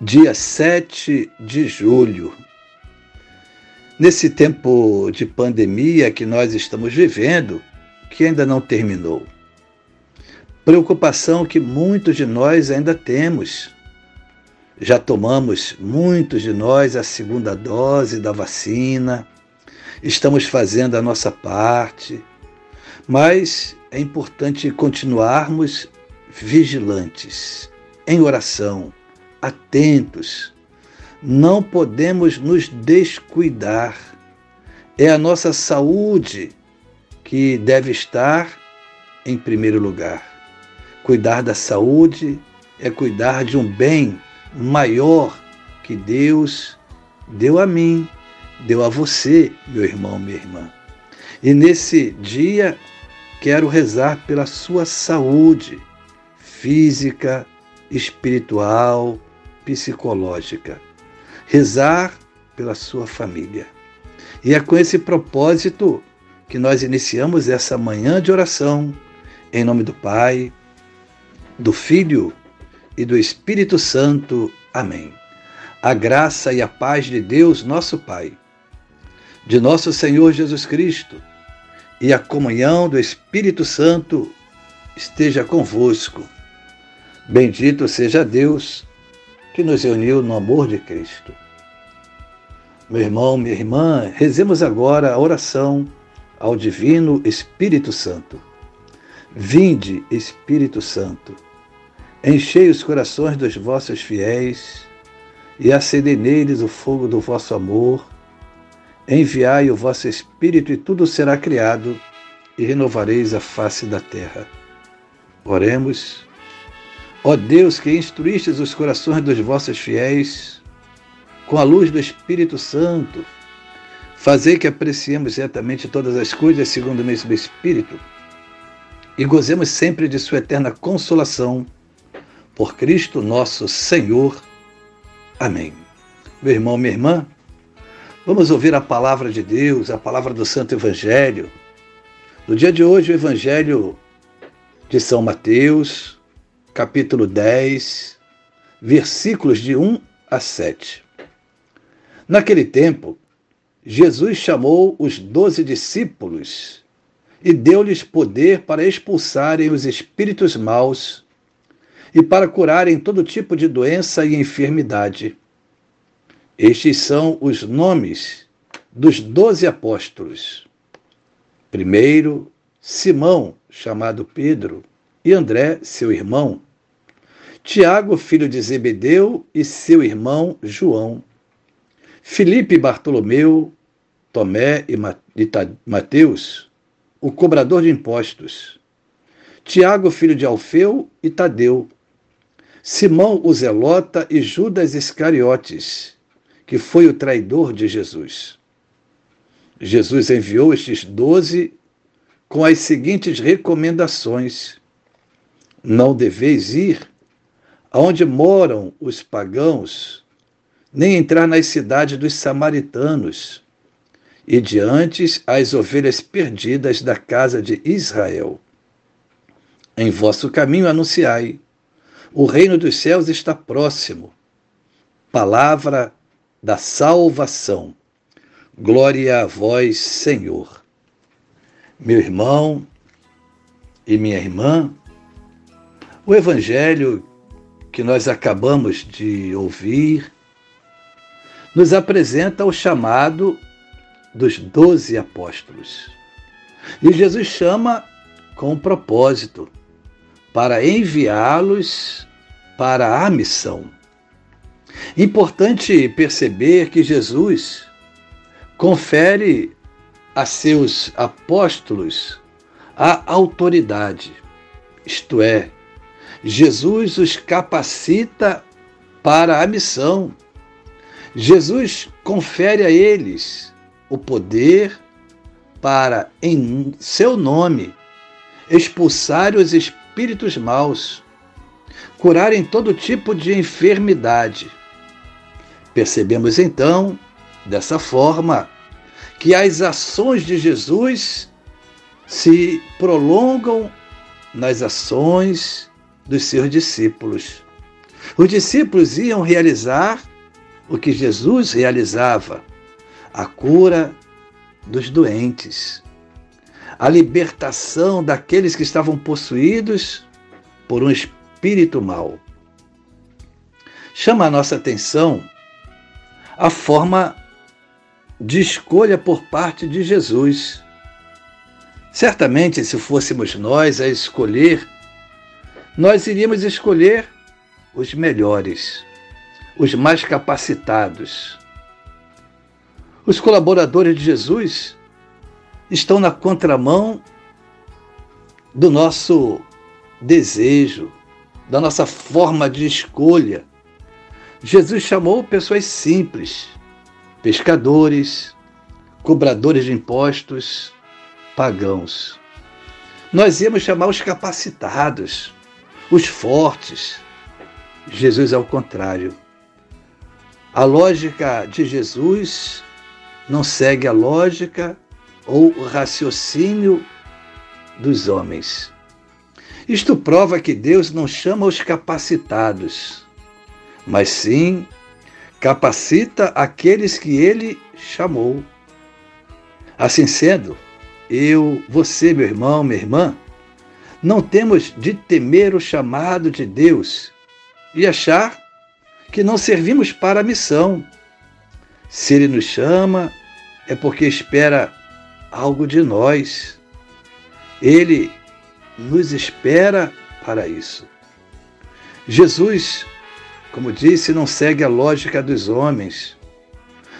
dia 7 de julho. Nesse tempo de pandemia que nós estamos vivendo, que ainda não terminou. Preocupação que muitos de nós ainda temos. Já tomamos, muitos de nós, a segunda dose da vacina, estamos fazendo a nossa parte, mas é importante continuarmos vigilantes, em oração atentos. Não podemos nos descuidar. É a nossa saúde que deve estar em primeiro lugar. Cuidar da saúde é cuidar de um bem maior que Deus deu a mim, deu a você, meu irmão, minha irmã. E nesse dia quero rezar pela sua saúde física, espiritual, psicológica. Rezar pela sua família. E é com esse propósito que nós iniciamos essa manhã de oração, em nome do Pai, do Filho e do Espírito Santo. Amém. A graça e a paz de Deus, nosso Pai, de nosso Senhor Jesus Cristo e a comunhão do Espírito Santo esteja convosco. Bendito seja Deus que nos uniu no amor de Cristo. Meu irmão, minha irmã, rezemos agora a oração ao Divino Espírito Santo. Vinde, Espírito Santo, enchei os corações dos vossos fiéis e acendei neles o fogo do vosso amor. Enviai o vosso Espírito e tudo será criado e renovareis a face da terra. Oremos. Ó Deus, que instruístes os corações dos vossos fiéis com a luz do Espírito Santo, fazei que apreciemos certamente todas as coisas segundo o mesmo Espírito e gozemos sempre de Sua eterna consolação. Por Cristo nosso Senhor. Amém. Meu irmão, minha irmã, vamos ouvir a palavra de Deus, a palavra do Santo Evangelho. No dia de hoje, o Evangelho de São Mateus, capítulo 10, versículos de 1 a 7. Naquele tempo, Jesus chamou os doze discípulos e deu-lhes poder para expulsarem os espíritos maus e para curarem todo tipo de doença e enfermidade. Estes são os nomes dos doze apóstolos. Primeiro, Simão, chamado Pedro, e André, seu irmão, Tiago, filho de Zebedeu, e seu irmão João, Filipe Bartolomeu, Tomé e Mateus, o cobrador de impostos, Tiago, filho de Alfeu e Tadeu, Simão o Zelota e Judas Iscariotes, que foi o traidor de Jesus. Jesus enviou estes doze com as seguintes recomendações: Não deveis ir aonde moram os pagãos, nem entrar nas cidades dos samaritanos, e diante as ovelhas perdidas da casa de Israel. Em vosso caminho anunciai: o reino dos céus está próximo. Palavra da salvação. Glória a vós, Senhor. Meu irmão e minha irmã, o evangelho que nós acabamos de ouvir nos apresenta o chamado dos doze apóstolos. E Jesus chama com um propósito para enviá-los para a missão. Importante perceber que Jesus confere a seus apóstolos a autoridade, isto é, Jesus os capacita para a missão. Jesus confere a eles o poder para, em seu nome, expulsar os espíritos maus, curarem todo tipo de enfermidade. Percebemos então, dessa forma, que as ações de Jesus se prolongam nas ações dos seus discípulos. Os discípulos iam realizar o que Jesus realizava: a cura dos doentes, a libertação daqueles que estavam possuídos por um espírito mau. Chama a nossa atenção a forma de escolha por parte de Jesus. Certamente, se fôssemos nós a escolher, nós iríamos escolher os melhores, os mais capacitados. Os colaboradores de Jesus estão na contramão do nosso desejo, da nossa forma de escolha. Jesus chamou pessoas simples, pescadores, cobradores de impostos, pagãos. Nós íamos chamar os capacitados, os fortes. Jesus é o contrário. A lógica de Jesus não segue a lógica ou o raciocínio dos homens. Isto prova que Deus não chama os capacitados, mas sim capacita aqueles que ele chamou. Assim sendo, eu, você, meu irmão, minha irmã, não temos de temer o chamado de Deus e achar que não servimos para a missão. Se Ele nos chama, é porque espera algo de nós. Ele nos espera para isso. Jesus, como disse, não segue a lógica dos homens.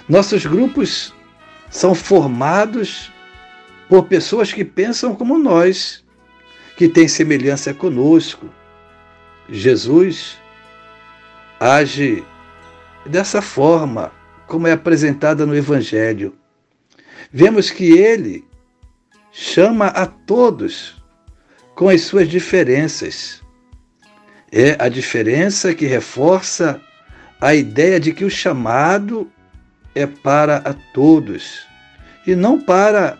Nossos grupos são formados por pessoas que pensam como nós, que têm semelhança conosco. Jesus age dessa forma, como é apresentada no Evangelho. Vemos que ele chama a todos com as suas diferenças. É a diferença que reforça a ideia de que o chamado é para a todos e não para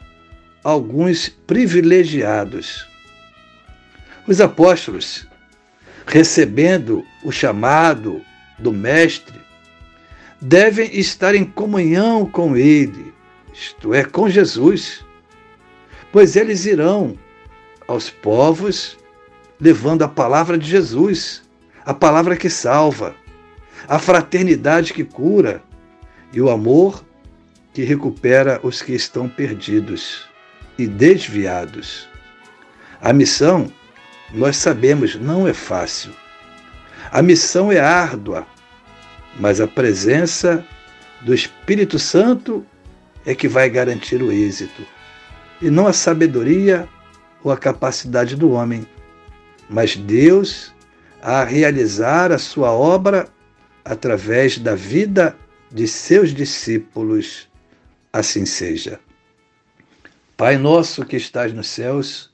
alguns privilegiados. Os apóstolos, recebendo o chamado do Mestre, devem estar em comunhão com Ele, isto é, com Jesus, pois eles irão aos povos levando a palavra de Jesus, a palavra que salva, a fraternidade que cura e o amor que recupera os que estão perdidos e desviados. A missão, nós sabemos, não é fácil. A missão é árdua, mas a presença do Espírito Santo é que vai garantir o êxito, e não a sabedoria ou a capacidade do homem, mas Deus a realizar a sua obra através da vida de seus discípulos. Assim seja. Pai nosso que estás nos céus,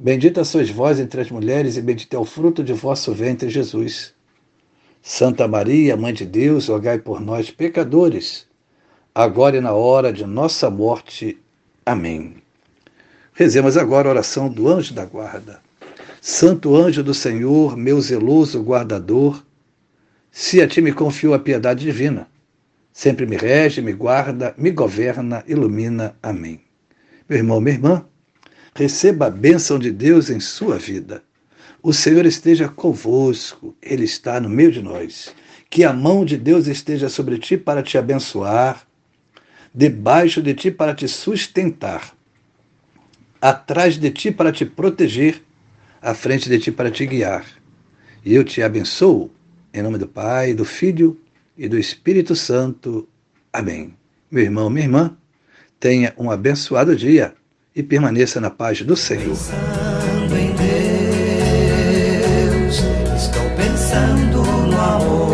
Bendita sois vós entre as mulheres, e bendito é o fruto de vosso ventre, Jesus. Santa Maria, Mãe de Deus, rogai por nós, pecadores, agora e na hora de nossa morte. Amém. Rezemos agora a oração do anjo da guarda. Santo anjo do Senhor, meu zeloso guardador, se a ti me confio a piedade divina, sempre me rege, me guarda, me governa, ilumina. Amém. Meu irmão, minha irmã, Receba a bênção de Deus em sua vida. O Senhor esteja convosco, Ele está no meio de nós. Que a mão de Deus esteja sobre ti para te abençoar, debaixo de ti para te sustentar, atrás de ti para te proteger, à frente de ti para te guiar. E eu te abençoo, em nome do Pai, do Filho e do Espírito Santo. Amém. Meu irmão, minha irmã, tenha um abençoado dia e permaneça na paz do Senhor. Pensando em Deus, estou pensando no amor.